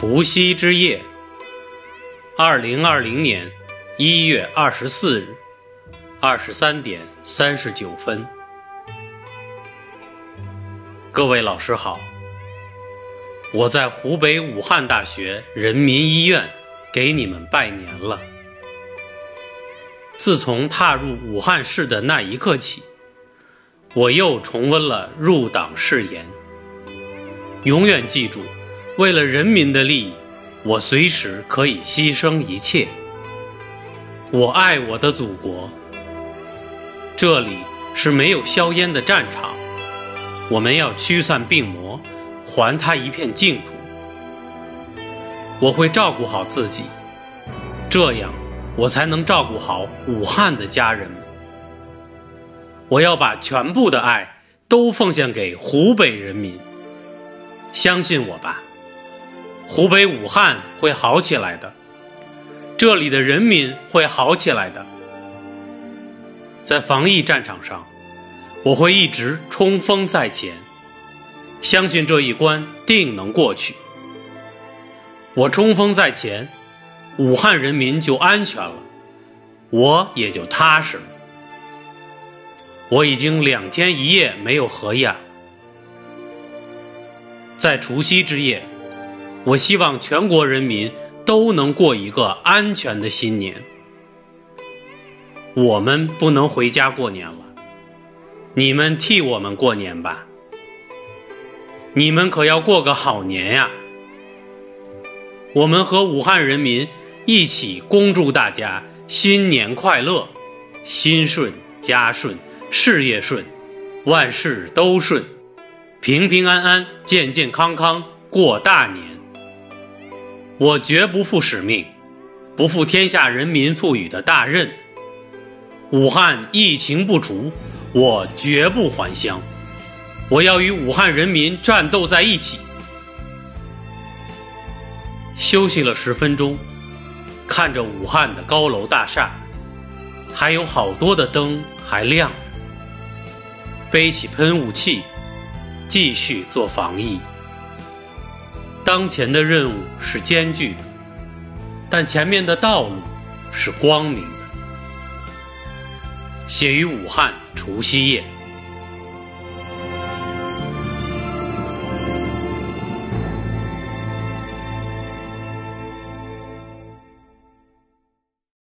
除夕之夜，二零二零年一月二十四日二十三点三十九分。各位老师好，我在湖北武汉大学人民医院给你们拜年了。自从踏入武汉市的那一刻起，我又重温了入党誓言，永远记住。为了人民的利益，我随时可以牺牲一切。我爱我的祖国。这里是没有硝烟的战场，我们要驱散病魔，还它一片净土。我会照顾好自己，这样我才能照顾好武汉的家人们。我要把全部的爱都奉献给湖北人民，相信我吧。湖北武汉会好起来的，这里的人民会好起来的。在防疫战场上，我会一直冲锋在前，相信这一关定能过去。我冲锋在前，武汉人民就安全了，我也就踏实了。我已经两天一夜没有合眼，在除夕之夜。我希望全国人民都能过一个安全的新年。我们不能回家过年了，你们替我们过年吧。你们可要过个好年呀！我们和武汉人民一起恭祝大家新年快乐，心顺家顺，事业顺，万事都顺，平平安安，健健康康过大年。我绝不负使命，不负天下人民赋予的大任。武汉疫情不除，我绝不还乡。我要与武汉人民战斗在一起。休息了十分钟，看着武汉的高楼大厦，还有好多的灯还亮。背起喷雾器，继续做防疫。当前的任务是艰巨的，但前面的道路是光明的。写于武汉除夕夜。